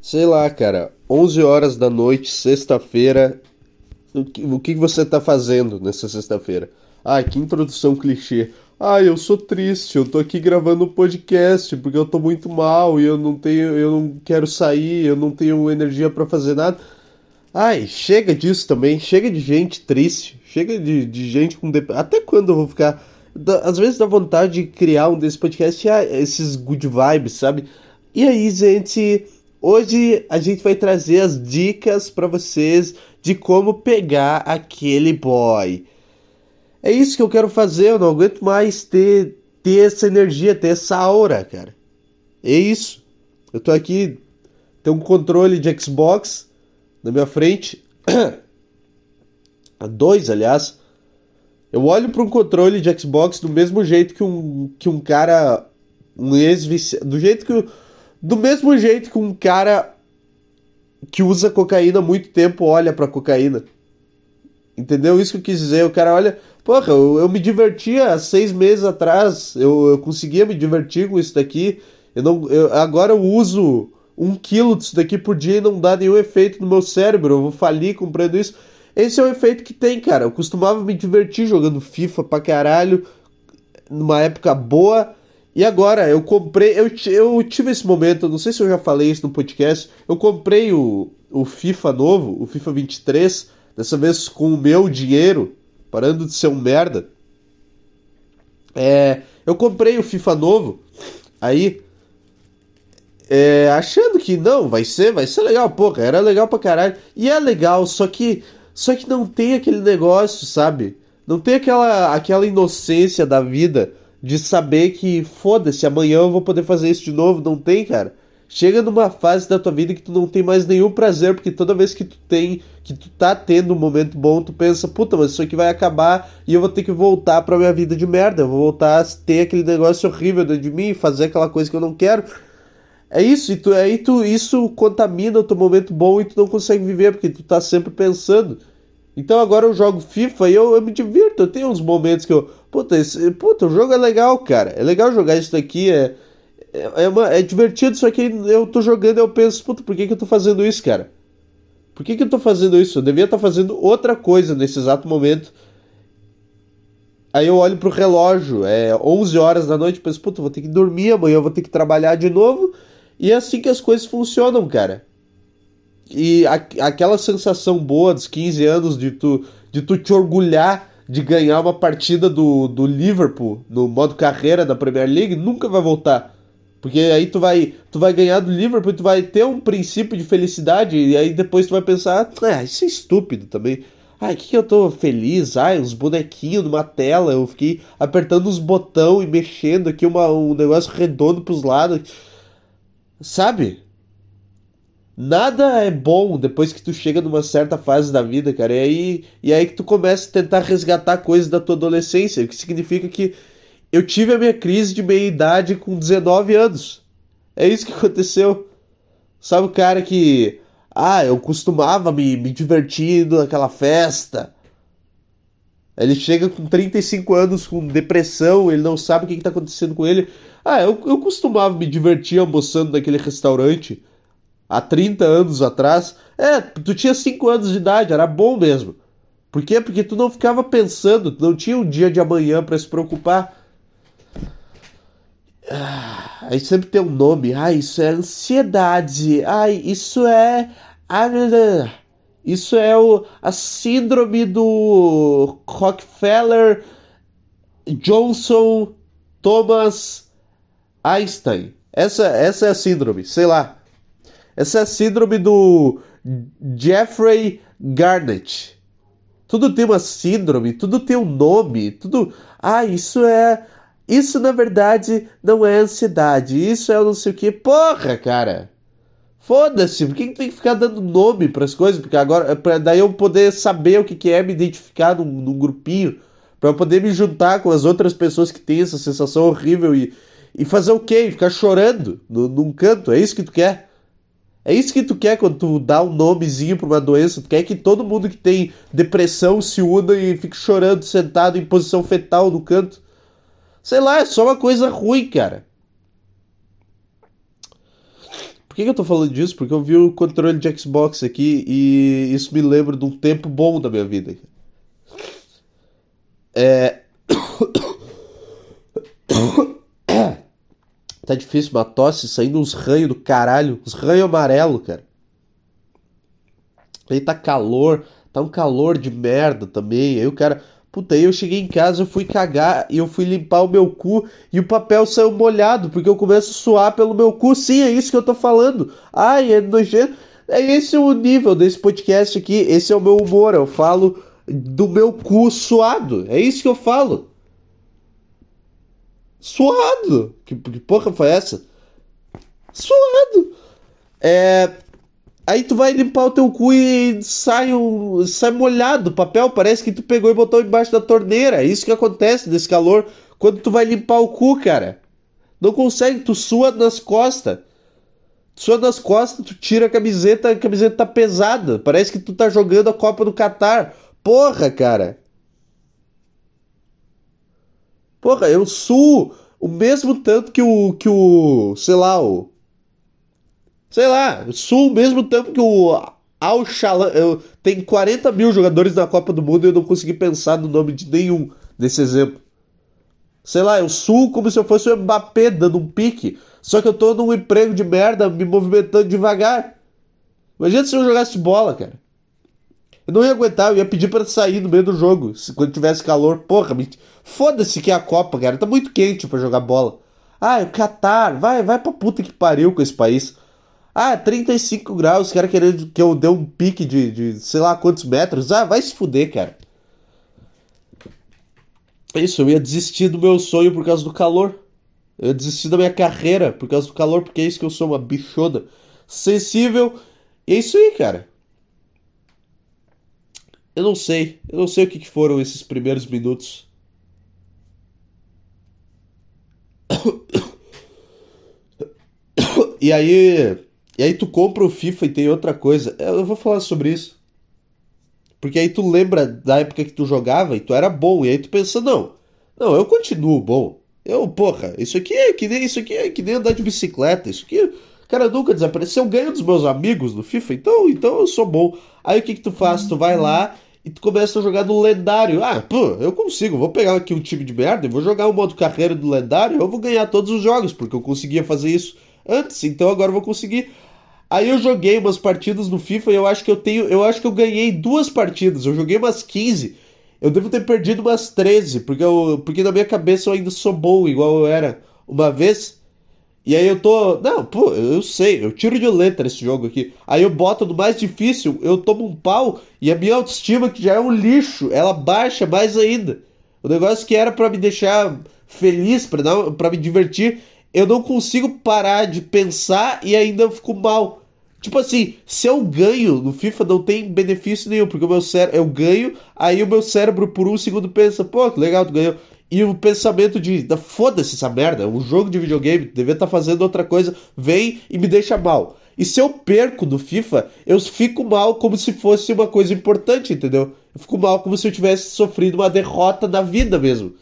Sei lá, cara, 11 horas da noite, sexta-feira. O que, o que você tá fazendo nessa sexta-feira? Ah, que introdução clichê. Ah, eu sou triste, eu tô aqui gravando um podcast porque eu tô muito mal e eu não tenho, eu não quero sair, eu não tenho energia para fazer nada. Ai, chega disso também, chega de gente triste, chega de, de gente com dep... Até quando eu vou ficar. Às vezes dá vontade de criar um desse podcast, ah, esses good vibes, sabe? E aí, gente, hoje a gente vai trazer as dicas para vocês de como pegar aquele boy. É isso que eu quero fazer, eu não aguento mais ter, ter essa energia, ter essa aura, cara. É isso. Eu tô aqui, tem um controle de Xbox na minha frente. Dois, aliás. Eu olho para um controle de Xbox do mesmo jeito que um, que um cara. Um ex Do jeito que. Do mesmo jeito que um cara que usa cocaína há muito tempo olha pra cocaína. Entendeu? Isso que eu quis dizer. O cara olha. Porra, eu, eu me divertia há seis meses atrás. Eu, eu conseguia me divertir com isso daqui. Eu não, eu, agora eu uso um quilo disso daqui por dia e não dá nenhum efeito no meu cérebro. Eu vou falir comprando isso. Esse é o efeito que tem, cara. Eu costumava me divertir jogando FIFA pra caralho. Numa época boa. E agora, eu comprei. Eu, eu tive esse momento, não sei se eu já falei isso no podcast. Eu comprei o, o FIFA novo, o FIFA 23 dessa vez com o meu dinheiro, parando de ser um merda. É, eu comprei o FIFA novo, aí é, achando que não, vai ser, vai ser legal, porra, era legal pra caralho. E é legal, só que só que não tem aquele negócio, sabe? Não tem aquela aquela inocência da vida de saber que foda-se, amanhã eu vou poder fazer isso de novo, não tem, cara. Chega numa fase da tua vida que tu não tem mais nenhum prazer, porque toda vez que tu tem, que tu tá tendo um momento bom, tu pensa, puta, mas isso aqui vai acabar e eu vou ter que voltar pra minha vida de merda. Eu vou voltar a ter aquele negócio horrível dentro de mim, fazer aquela coisa que eu não quero. É isso, e tu, aí tu, isso contamina o teu momento bom e tu não consegue viver, porque tu tá sempre pensando. Então agora eu jogo FIFA e eu, eu me divirto. Eu tenho uns momentos que eu. Puta, esse, puta, o jogo é legal, cara. É legal jogar isso daqui. É, é, é, uma, é divertido, só que eu tô jogando e eu penso, puta, por que, que eu tô fazendo isso, cara? Por que, que eu tô fazendo isso? Eu devia estar tá fazendo outra coisa nesse exato momento. Aí eu olho pro relógio, é 11 horas da noite, penso, puta, vou ter que dormir, amanhã eu vou ter que trabalhar de novo. E é assim que as coisas funcionam, cara. E a, aquela sensação boa dos 15 anos de tu, de tu te orgulhar de ganhar uma partida do, do Liverpool no modo carreira da Premier League nunca vai voltar. Porque aí tu vai, tu vai ganhar do Liverpool, tu vai ter um princípio de felicidade e aí depois tu vai pensar, ah, isso é estúpido também. Ai, que, que eu tô feliz? Ai, uns bonequinhos numa tela, eu fiquei apertando os botões e mexendo aqui uma, um negócio redondo pros lados. Sabe? Nada é bom depois que tu chega numa certa fase da vida, cara. E aí, e aí que tu começa a tentar resgatar coisas da tua adolescência, o que significa que eu tive a minha crise de meia-idade com 19 anos. É isso que aconteceu. Sabe o cara que. Ah, eu costumava me, me divertindo naquela festa. Ele chega com 35 anos com depressão, ele não sabe o que está acontecendo com ele. Ah, eu, eu costumava me divertir almoçando naquele restaurante há 30 anos atrás. É, tu tinha 5 anos de idade, era bom mesmo. Por quê? Porque tu não ficava pensando, não tinha um dia de amanhã para se preocupar. Ah, aí sempre tem um nome. Ah, isso é ansiedade. Ai, isso é. Isso é o, a síndrome do Rockefeller Johnson Thomas Einstein. Essa, essa é a síndrome, sei lá. Essa é a síndrome do Jeffrey Garnett. Tudo tem uma síndrome, tudo tem um nome, tudo. Ah, isso é isso, na verdade, não é ansiedade. Isso é não sei o que. Porra, cara! Foda-se, por que, tem que ficar dando nome para as coisas? Porque agora, pra daí eu poder saber o que, que é me identificar num, num grupinho, para eu poder me juntar com as outras pessoas que têm essa sensação horrível e, e fazer o quê? Ficar chorando no, num canto. É isso que tu quer? É isso que tu quer quando tu dá um nomezinho pra uma doença? Tu quer que todo mundo que tem depressão se una e fique chorando sentado em posição fetal no canto? Sei lá, é só uma coisa ruim, cara. Por que, que eu tô falando disso? Porque eu vi o controle de Xbox aqui e isso me lembra de um tempo bom da minha vida. É. tá difícil, uma tosse saindo uns ranhos do caralho, uns ranhos amarelo, cara. Aí tá calor, tá um calor de merda também. Aí o cara, puta, aí eu cheguei em casa, eu fui cagar e eu fui limpar o meu cu e o papel saiu molhado porque eu começo a suar pelo meu cu. Sim, é isso que eu tô falando. Ai, é nojento. É esse o nível desse podcast aqui, esse é o meu humor. Eu falo do meu cu suado. É isso que eu falo. Suado! Que, que porra foi essa? Suado! É. Aí tu vai limpar o teu cu e sai, um, sai molhado o papel. Parece que tu pegou e botou embaixo da torneira. É isso que acontece nesse calor quando tu vai limpar o cu, cara. Não consegue, tu sua nas costas. Tu sua nas costas, tu tira a camiseta, a camiseta tá pesada. Parece que tu tá jogando a Copa do Catar. Porra, cara. Porra, eu suo o mesmo tanto que o. que o. sei lá, o. Sei lá, eu suo o mesmo tanto que o. Al Shalan. Eu, tem 40 mil jogadores na Copa do Mundo e eu não consegui pensar no nome de nenhum desse exemplo. Sei lá, eu suo como se eu fosse o Mbappé dando um pique. Só que eu tô num emprego de merda, me movimentando devagar. Imagina se eu jogasse bola, cara. Eu não ia aguentar, eu ia pedir para sair no meio do jogo, se, quando tivesse calor. Porra, me... foda-se que é a Copa, cara. Tá muito quente para jogar bola. Ah, o Qatar, vai, vai pra puta que pariu com esse país. Ah, 35 graus, os caras querendo que eu dê um pique de, de sei lá quantos metros. Ah, vai se fuder, cara. Isso, eu ia desistir do meu sonho por causa do calor. Eu ia desistir da minha carreira por causa do calor, porque é isso que eu sou, uma bichona sensível. E é isso aí, cara. Eu não sei. Eu não sei o que, foram esses primeiros minutos. E aí. E aí tu compra o FIFA e tem outra coisa. Eu vou falar sobre isso. Porque aí tu lembra da época que tu jogava e tu era bom. E aí tu pensa, não. Não, eu continuo bom. Eu, porra, isso aqui é que nem isso aqui é que nem andar de bicicleta. Isso aqui. Cara, nunca desapareceu. Eu ganho dos meus amigos no FIFA, então, então eu sou bom. Aí o que que tu faz? Tu vai lá e tu começa a jogar no lendário. Ah, pô, eu consigo. Vou pegar aqui um time de merda e vou jogar o modo carreira do lendário. Eu vou ganhar todos os jogos, porque eu conseguia fazer isso antes, então agora eu vou conseguir. Aí eu joguei umas partidas no FIFA e eu acho que eu tenho. Eu acho que eu ganhei duas partidas. Eu joguei umas 15. Eu devo ter perdido umas 13, porque, eu, porque na minha cabeça eu ainda sou bom, igual eu era uma vez. E aí eu tô. Não, pô, eu sei, eu tiro de letra esse jogo aqui. Aí eu boto no mais difícil, eu tomo um pau e a minha autoestima, que já é um lixo, ela baixa mais ainda. O negócio que era para me deixar feliz, para me divertir, eu não consigo parar de pensar e ainda fico mal. Tipo assim, se eu ganho no FIFA não tem benefício nenhum, porque o meu cérebro, eu ganho, aí o meu cérebro por um segundo pensa, pô, que legal, tu ganhou. E o pensamento de, foda-se essa merda, um jogo de videogame, devia estar tá fazendo outra coisa, vem e me deixa mal. E se eu perco no FIFA, eu fico mal como se fosse uma coisa importante, entendeu? Eu fico mal como se eu tivesse sofrido uma derrota na vida mesmo.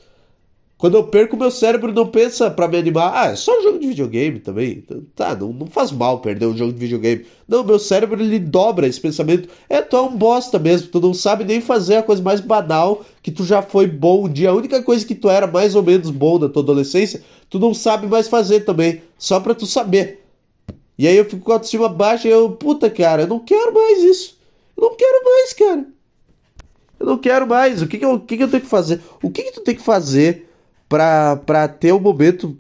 Quando eu perco, meu cérebro não pensa para me animar. Ah, é só um jogo de videogame também. Tá, não, não faz mal perder um jogo de videogame. Não, meu cérebro ele dobra esse pensamento. É, tu é um bosta mesmo. Tu não sabe nem fazer a coisa mais banal que tu já foi bom um dia. A única coisa que tu era mais ou menos bom na tua adolescência, tu não sabe mais fazer também. Só pra tu saber. E aí eu fico com a autoestima baixa e eu, puta cara, eu não quero mais isso. Eu não quero mais, cara. Eu não quero mais. O que, que, eu, o que, que eu tenho que fazer? O que, que tu tem que fazer? Para ter um momento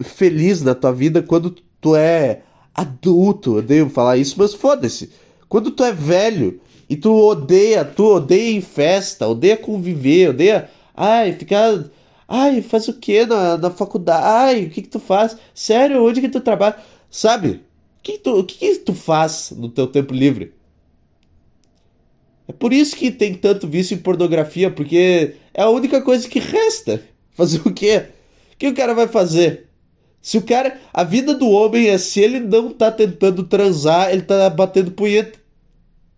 feliz na tua vida quando tu é adulto. Eu odeio falar isso, mas foda-se. Quando tu é velho e tu odeia, tu odeia em festa, odeia conviver, odeia. Ai, ficar. Ai, faz o que na, na faculdade? Ai, o que, que tu faz? Sério, onde que tu trabalha? Sabe? O que, que tu, o que, que tu faz no teu tempo livre? É por isso que tem tanto vício em pornografia, porque é a única coisa que resta. Fazer o quê? O que o cara vai fazer? Se o cara. A vida do homem é se ele não tá tentando transar, ele tá batendo punheta.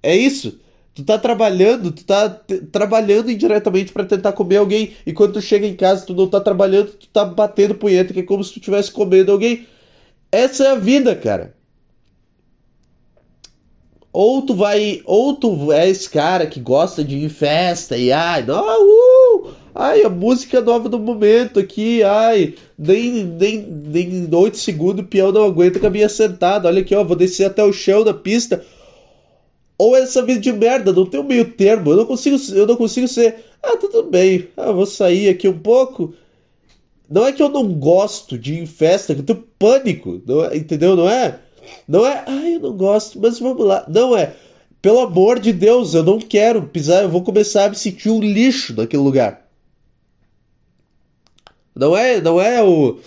É isso. Tu tá trabalhando, tu tá trabalhando indiretamente para tentar comer alguém. E quando tu chega em casa, tu não tá trabalhando, tu tá batendo punheta, que é como se tu estivesse comendo alguém. Essa é a vida, cara. ou tu vai, ou tu é esse cara que gosta de ir em festa e ai, não, ai, a música nova do momento aqui, ai, nem, nem, nem 8 segundos o peão não aguenta caminhar sentado, olha aqui, ó, vou descer até o chão da pista. Ou essa vida de merda, não tem um meio termo, eu não consigo, eu não consigo ser, ah, tá tudo bem, ah, vou sair aqui um pouco. Não é que eu não gosto de ir em festa, que eu tenho pânico, não é, entendeu? Não é? Não é, ai, eu não gosto, mas vamos lá. Não é, pelo amor de Deus, eu não quero pisar, eu vou começar a me sentir um lixo naquele lugar. Não é, não é o,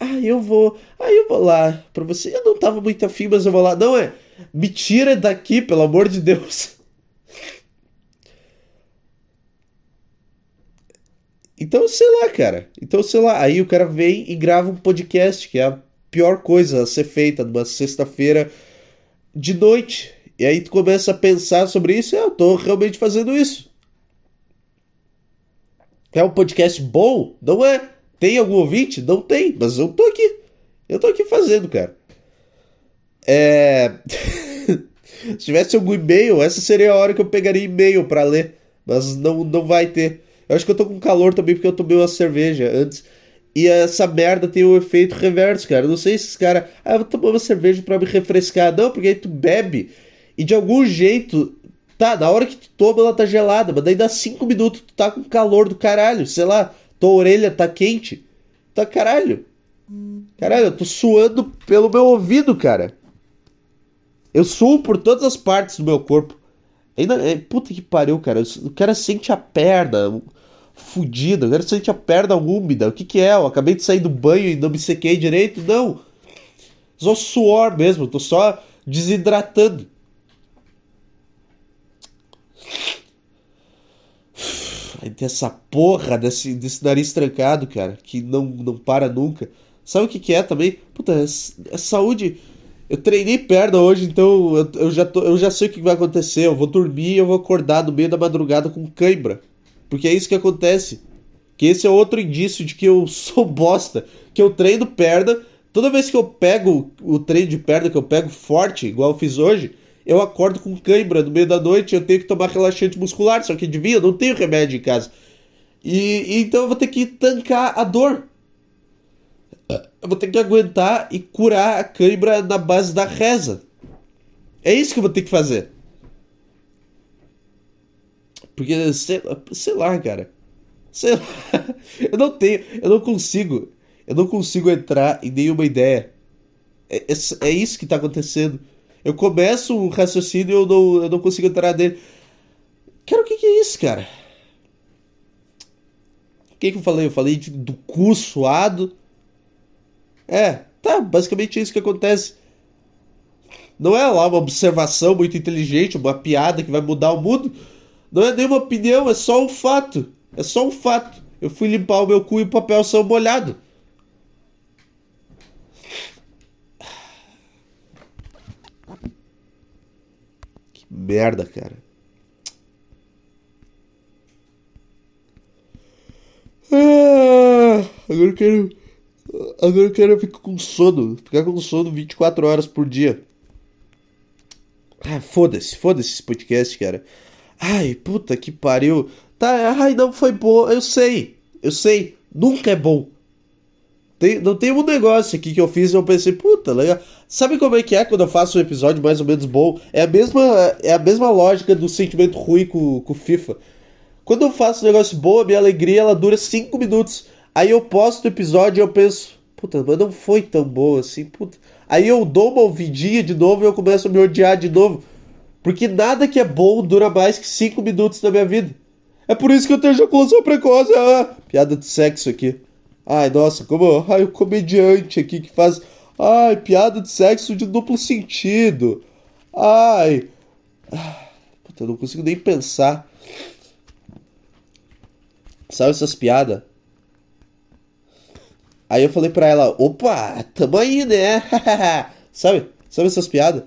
ah, eu vou, ah, eu vou lá para você. Eu não tava muito afim, mas eu vou lá. Não é, me tira daqui, pelo amor de Deus. Então, sei lá, cara. Então, sei lá. Aí o cara vem e grava um podcast, que é a pior coisa a ser feita numa sexta-feira de noite. E aí tu começa a pensar sobre isso, e eu tô realmente fazendo isso. É um podcast bom? Não é. Tem algum ouvinte? Não tem, mas eu tô aqui. Eu tô aqui fazendo, cara. É... Se tivesse algum e-mail, essa seria a hora que eu pegaria e-mail para ler. Mas não, não vai ter. Eu acho que eu tô com calor também porque eu tomei uma cerveja antes. E essa merda tem o um efeito reverso, cara. Eu não sei se esse cara. Ah, eu vou tomar uma cerveja para me refrescar. Não, porque aí tu bebe e de algum jeito. Tá, na hora que tu toma ela tá gelada, mas daí dá 5 minutos tu tá com calor do caralho. Sei lá, tua orelha tá quente. Tá caralho. Caralho, eu tô suando pelo meu ouvido, cara. Eu suo por todas as partes do meu corpo. Ainda, é, puta que pariu, cara. O cara sente a perna fudida, o cara sente a perna úmida. O que que é? Eu acabei de sair do banho e não me sequei direito? Não. Só suor mesmo, tô só desidratando. Aí tem essa porra desse, desse nariz trancado, cara, que não, não para nunca. Sabe o que que é também? Puta, é, é saúde eu treinei perna hoje, então eu, eu, já tô, eu já sei o que vai acontecer. Eu vou dormir e eu vou acordar no meio da madrugada com cãibra. Porque é isso que acontece. Que esse é outro indício de que eu sou bosta. Que eu treino perna. Toda vez que eu pego o treino de perna, que eu pego forte, igual eu fiz hoje, eu acordo com cãibra no meio da noite. Eu tenho que tomar relaxante muscular. Só que adivinha, eu não tenho remédio em casa. E, e então eu vou ter que tancar a dor eu vou ter que aguentar e curar a cãibra na base da reza. É isso que eu vou ter que fazer. Porque, sei, sei lá, cara. Sei lá. Eu não tenho, eu não consigo. Eu não consigo entrar em nenhuma ideia. É, é, é isso que tá acontecendo. Eu começo um raciocínio e eu não, eu não consigo entrar nele. Cara, o que, que é isso, cara? O que, que eu falei? Eu falei de, do cu suado é, tá, basicamente é isso que acontece. Não é lá uma observação muito inteligente, uma piada que vai mudar o mundo. Não é nenhuma opinião, é só um fato. É só um fato. Eu fui limpar o meu cu e o papel saiu molhado. Merda, cara. Ah, agora eu quero Agora eu quero ficar com sono. Ficar com sono 24 horas por dia. Ah, foda-se, foda-se esse podcast, cara. Ai, puta que pariu. Tá, ai, não foi bom. Eu sei, eu sei. Nunca é bom. Tem, não tem um negócio aqui que eu fiz e eu pensei, puta, legal. Sabe como é que é quando eu faço um episódio mais ou menos bom? É a mesma, é a mesma lógica do sentimento ruim com o FIFA. Quando eu faço um negócio bom, a minha alegria ela dura 5 minutos. Aí eu posto o episódio e eu penso, puta, mas não foi tão bom assim, puta. Aí eu dou uma ouvidinha de novo e eu começo a me odiar de novo. Porque nada que é bom dura mais que 5 minutos da minha vida. É por isso que eu tenho ejaculação precoce. Ah, piada de sexo aqui. Ai, nossa, como. Ai, o comediante aqui que faz. Ai, piada de sexo de duplo sentido. Ai. Puta, eu não consigo nem pensar. Sabe essas piadas? Aí eu falei pra ela, opa, tamo aí, né? Sabe? Sabe essas piadas?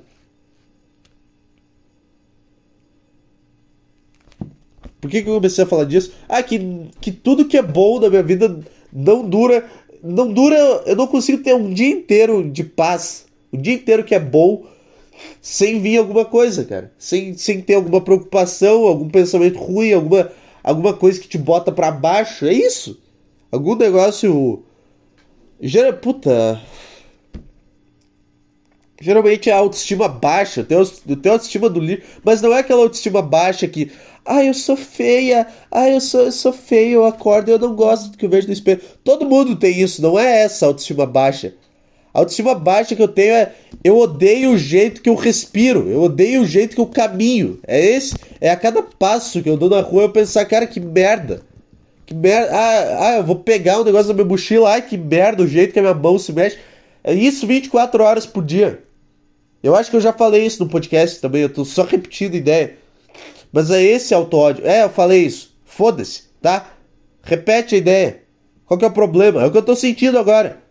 Por que, que eu comecei a falar disso? Ah, que, que tudo que é bom na minha vida não dura. Não dura. Eu não consigo ter um dia inteiro de paz. Um dia inteiro que é bom. sem vir alguma coisa, cara. Sem, sem ter alguma preocupação, algum pensamento ruim, alguma, alguma coisa que te bota para baixo. É isso. Algum negócio. Gera, puta. Geralmente a autoestima baixa, tem, tem autoestima do livro, mas não é aquela autoestima baixa que, ah, eu sou feia, ah, eu sou, eu sou feia, eu acordo, eu não gosto do que eu vejo no espelho. Todo mundo tem isso, não é essa autoestima baixa. A autoestima baixa que eu tenho é eu odeio o jeito que eu respiro, eu odeio o jeito que eu caminho. É esse, é a cada passo que eu dou na rua eu pensar, cara, que merda. Que merda. Ah, ah, eu vou pegar um negócio na minha mochila, ai, que merda o jeito que a minha mão se mexe. É isso 24 horas por dia. Eu acho que eu já falei isso no podcast também, eu tô só repetindo ideia. Mas é esse auto-ódio. É, eu falei isso. Foda-se, tá? Repete a ideia. Qual que é o problema? É o que eu tô sentindo agora.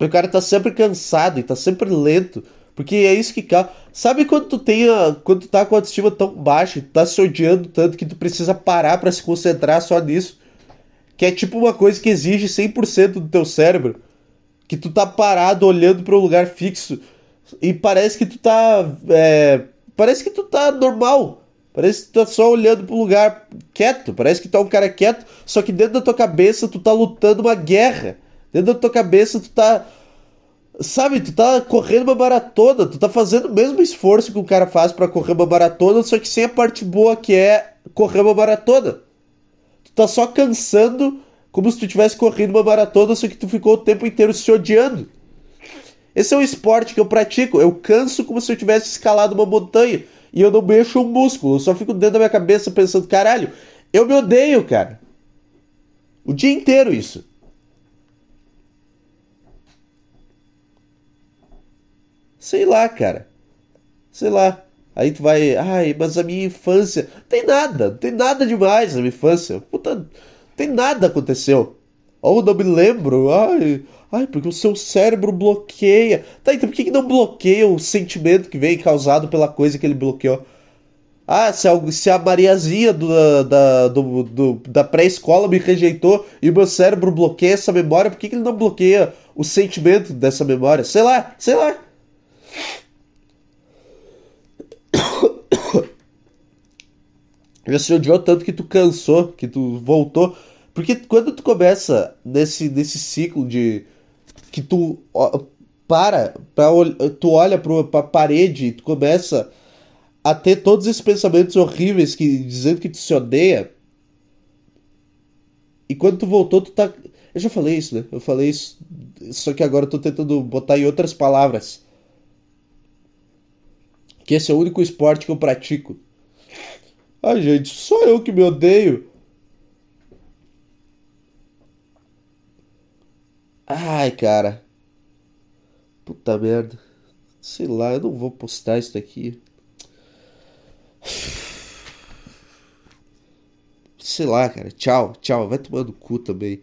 O cara tá sempre cansado e tá sempre lento. Porque é isso que causa. Sabe quando tu tem a... quando tu tá com a autoestima tão baixa, tu tá se odiando tanto que tu precisa parar para se concentrar só nisso? Que é tipo uma coisa que exige 100% do teu cérebro que tu tá parado olhando para um lugar fixo e parece que tu tá. É, parece que tu tá normal. Parece que tu tá só olhando pro lugar quieto. Parece que tu é um cara quieto, só que dentro da tua cabeça tu tá lutando uma guerra. Dentro da tua cabeça tu tá. Sabe, tu tá correndo uma maratona, tu tá fazendo o mesmo esforço que o cara faz para correr uma maratona, só que sem a parte boa que é correr uma maratona. Tu tá só cansando como se tu tivesse corrido uma maratona, só que tu ficou o tempo inteiro se odiando. Esse é um esporte que eu pratico. Eu canso como se eu tivesse escalado uma montanha. E eu não mexo um músculo. Eu só fico dentro da minha cabeça pensando, caralho, eu me odeio, cara. O dia inteiro isso. Sei lá, cara. Sei lá. Aí tu vai, ai, mas a minha infância. Tem nada, tem nada demais na minha infância. Puta, tem nada aconteceu. Ou não me lembro. Ai, ai, porque o seu cérebro bloqueia. Tá, então por que, que não bloqueia o sentimento que vem causado pela coisa que ele bloqueou? Ah, se a, se a Mariazinha do, da, do, do, da pré-escola me rejeitou e meu cérebro bloqueia essa memória, por que, que ele não bloqueia o sentimento dessa memória? Sei lá, sei lá. Já se odiou tanto que tu cansou, que tu voltou. Porque quando tu começa nesse, nesse ciclo de. que tu para, pra, tu olha pra, pra parede e tu começa a ter todos esses pensamentos horríveis que dizendo que tu se odeia. E quando tu voltou, tu tá. Eu já falei isso, né? Eu falei isso. Só que agora eu tô tentando botar em outras palavras. Que esse é o único esporte que eu pratico. Ai, gente, só eu que me odeio. Ai, cara. Puta merda. Sei lá, eu não vou postar isso daqui. Sei lá, cara. Tchau, tchau. Vai tomando cu também.